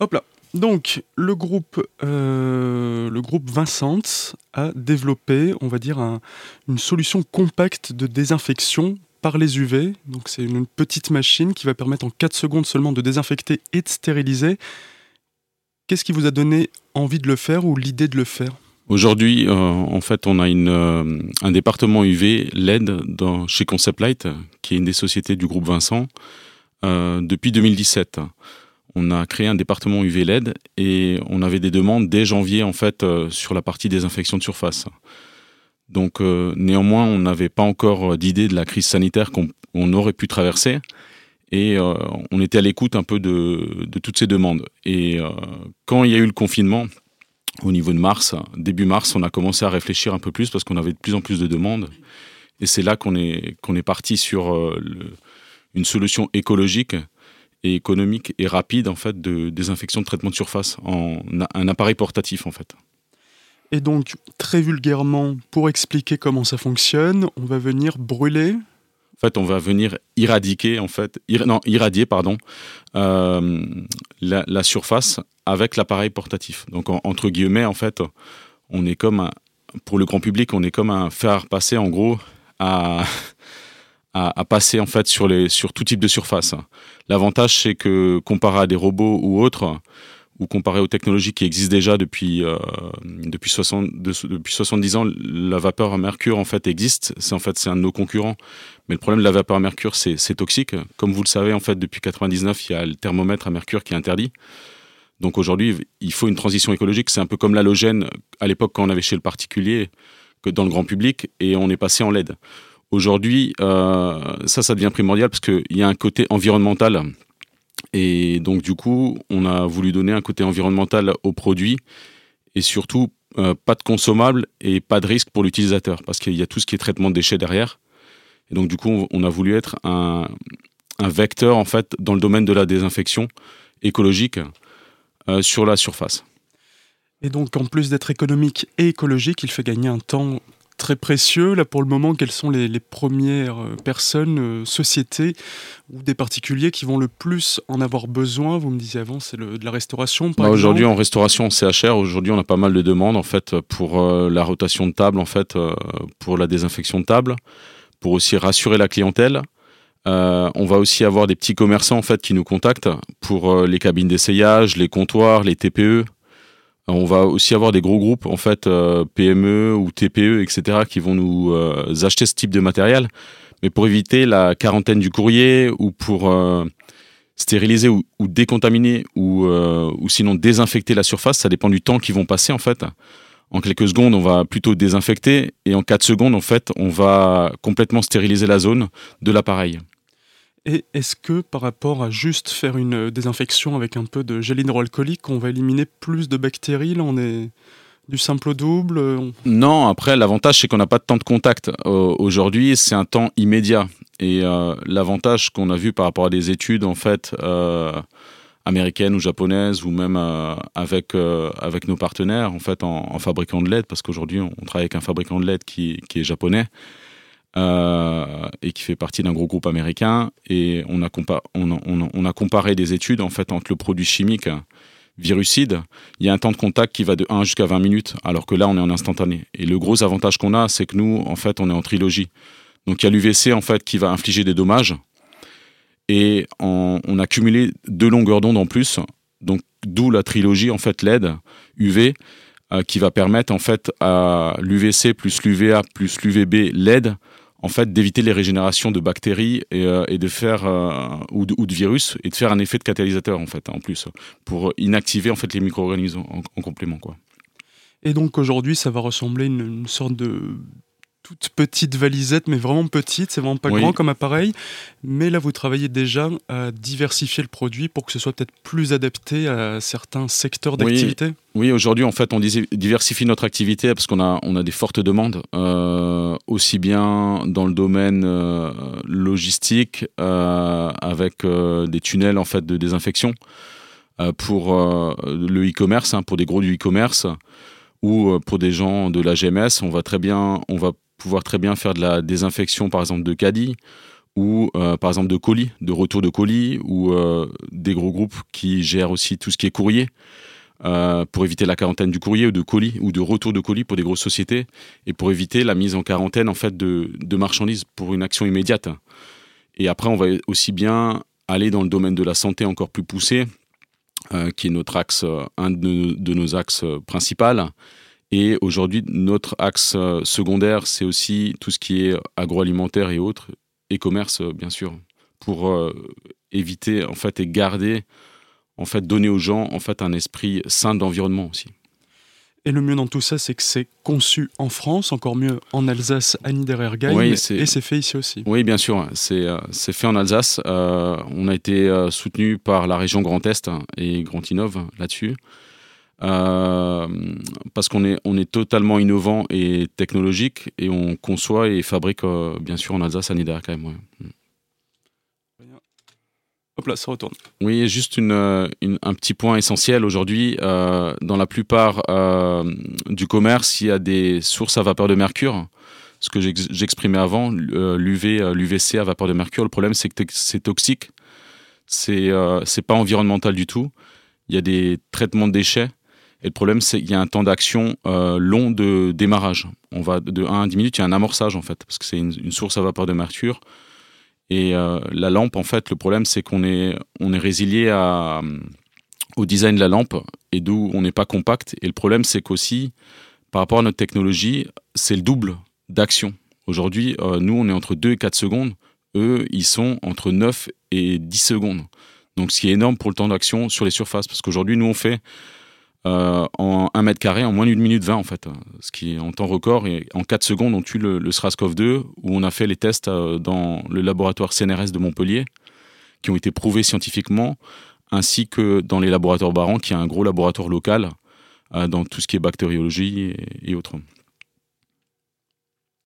Hop là. Donc, le groupe, euh, le groupe Vincent a développé, on va dire, une solution compacte de désinfection par les UV. Donc, c'est une petite machine qui va permettre en 4 secondes seulement de désinfecter et de stériliser. Qu'est-ce qui vous a donné envie de le faire ou l'idée de le faire? Aujourd'hui, euh, en fait, on a une, euh, un département UV LED chez Concept Light, qui est une des sociétés du groupe Vincent, depuis 2017 on a créé un département UV LED et on avait des demandes dès janvier en fait euh, sur la partie désinfection de surface. Donc euh, néanmoins, on n'avait pas encore d'idée de la crise sanitaire qu'on aurait pu traverser et euh, on était à l'écoute un peu de, toutes ces demandes. Et quand il y a eu le confinement, au niveau de mars, début mars, on a commencé à réfléchir un peu plus parce qu'on avait de plus en plus de demandes. Et c'est là qu'on est, qu'on est parti sur une solution écologique et économique et rapide en fait de désinfection de traitement de surface en un appareil portatif en fait. Et donc très vulgairement pour expliquer comment ça fonctionne, on va venir brûler. En fait, on va venir éradiquer en fait, non irradier pardon euh, la, surface avec l'appareil portatif. Donc entre guillemets en fait, on est comme un, pour le grand public, on est comme un faire passer en gros à à, passer en fait sur, les, sur tout type de surface. L'avantage, c'est que comparé à des robots ou autres, ou comparé aux technologies qui existent déjà depuis, euh, depuis, 60, depuis 70 ans, la vapeur à mercure en fait existe. C'est en fait c'est un de nos concurrents. Mais le problème de la vapeur à mercure, c'est toxique. Comme vous le savez, en fait, depuis 99, il y a le thermomètre à mercure qui est interdit. Donc aujourd'hui, il faut une transition écologique. C'est un peu comme l'halogène à l'époque quand on avait chez le particulier, que dans le grand public, et on est passé en LED. Aujourd'hui, euh, ça, ça devient primordial parce qu'il y a un côté environnemental. Et donc, du coup, on a voulu donner un côté environnemental au produit et surtout euh, pas de consommables et pas de risque pour l'utilisateur parce qu'il y a tout ce qui est traitement de déchets derrière. Et donc, du coup, on a voulu être un, vecteur en fait dans le domaine de la désinfection écologique euh, sur la surface. Et donc, en plus d'être économique et écologique, il fait gagner un temps très précieux. Là, pour le moment, quelles sont les, premières euh, personnes, euh, sociétés ou des particuliers qui vont le plus en avoir besoin? Vous me disiez avant, c'est de la restauration. Bah, aujourd'hui, en restauration CHR, aujourd'hui, on a pas mal de demandes en fait pour euh, la rotation de table, en fait, pour la désinfection de table, pour aussi rassurer la clientèle. on va aussi avoir des petits commerçants en fait qui nous contactent pour les cabines d'essayage, les comptoirs, les TPE, on va aussi avoir des gros groupes, en fait, euh, PME ou TPE, etc., qui vont nous euh, acheter ce type de matériel. Mais pour éviter la quarantaine du courrier ou pour euh, stériliser ou, décontaminer ou, ou sinon désinfecter la surface, ça dépend du temps qu'ils vont passer, en fait. En quelques secondes, on va plutôt désinfecter et en quatre secondes, en fait, on va complètement stériliser la zone de l'appareil. Et est-ce que par rapport à juste faire une désinfection avec un peu de gel hydroalcoolique, on va éliminer plus de bactéries? Là, on est du simple au double Non, après, l'avantage, c'est qu'on n'a pas de temps de contact. Euh, aujourd'hui, c'est un temps immédiat. Et euh, l'avantage qu'on a vu par rapport à des études, en fait, euh, américaines ou japonaises, ou même avec, avec nos partenaires, en fait, en, fabricant de LED, parce qu'aujourd'hui, on travaille avec un fabricant de LED qui, qui est japonais. Euh, et qui fait partie d'un gros groupe américain. Et on a, comparé des études en fait entre le produit chimique virucide, il y a un temps de contact qui va de 1 jusqu'à 20 minutes, alors que là, on est en instantané. Et le gros avantage qu'on a, c'est que nous, en fait, on est en trilogie. Donc, il y a l'UVC, en fait, qui va infliger des dommages. Et on, a cumulé deux longueurs d'onde en plus. Donc, d'où la trilogie, en fait, LED, UV, euh, qui va permettre, en fait, à l'UVC plus l'UVA plus l'UVB LED en fait d'éviter les régénérations de bactéries et, euh, de faire euh, ou, de, virus et de faire un effet de catalyseur en fait en plus pour inactiver en fait les micro-organismes en, complément quoi. Et donc aujourd'hui ça va ressembler à une sorte de toute petite valisette, mais vraiment petite, c'est vraiment pas grand comme appareil. Mais là, vous travaillez déjà à diversifier le produit pour que ce soit peut-être plus adapté à certains secteurs d'activité. Oui, aujourd'hui, en fait, on diversifie notre activité parce qu'on a, on a des fortes demandes, euh, aussi bien dans le domaine euh, logistique, euh, avec des tunnels en fait, de désinfection, pour le e-commerce, hein, pour des gros du e-commerce ou pour des gens de la GMS, on va très bien, on va pouvoir très bien faire de la désinfection, par exemple, de caddies ou par exemple de colis, de retour de colis, ou des gros groupes qui gèrent aussi tout ce qui est courrier. pour éviter la quarantaine du courrier ou de colis ou de retour de colis pour des grosses sociétés et pour éviter la mise en quarantaine en fait de, de marchandises pour une action immédiate. Et après, on va aussi bien aller dans le domaine de la santé encore plus poussé, euh, qui est notre axe, euh, un de, nos axes euh, principaux. Et aujourd'hui, notre axe secondaire, c'est aussi tout ce qui est agroalimentaire et autres, et commerce, bien sûr, pour éviter en fait et garder, en fait, donner aux gens en fait un esprit sain d'environnement aussi. Et le mieux dans tout ça, c'est que c'est conçu en France, encore mieux en Alsace, à Niederergheim, et c'est fait ici aussi. Oui, bien sûr, c'est euh, fait en Alsace. Euh, on a été euh, soutenu par la région Grand Est et Grand Innov là-dessus. Parce qu'on est, on est totalement innovant et technologique et on conçoit et fabrique bien sûr en Alsace à Niederergheim. Ouais. Hop là, ça retourne. Oui, juste euh, un petit point essentiel aujourd'hui. Euh, dans la plupart euh, du commerce, il y a des sources à vapeur de mercure. Ce que j'exprimais avant, l'UV, l'UVC à vapeur de mercure. Le problème, c'est que c'est toxique. C'est c'est pas environnemental du tout. Il y a des traitements de déchets. Et le problème, c'est qu'il y a un temps d'action long de démarrage. On va de 1 à 10 minutes, il y a un amorçage en fait, parce que c'est une source à vapeur de mercure. Et euh, la lampe, en fait, le problème, c'est qu'on est, on est résilié à, euh, au design de la lampe et d'où on n'est pas compact. Et le problème, c'est qu'aussi, par rapport à notre technologie, c'est le double d'action. Aujourd'hui, euh, nous, on est entre 2 et 4 secondes. Eux, ils sont entre 9 et 10 secondes. Donc, ce qui est énorme pour le temps d'action sur les surfaces. Parce qu'aujourd'hui, nous, on fait euh, en 1 mètre carré en moins d'une minute 20 en fait, ce qui est en temps record. Et en 4 secondes, on tue le, le SRASCOV 2 où on a fait les tests euh, dans le laboratoire CNRS de Montpellier qui ont été prouvés scientifiquement, ainsi que dans les laboratoires Baran qui est un gros laboratoire local euh, dans tout ce qui est bactériologie et autres.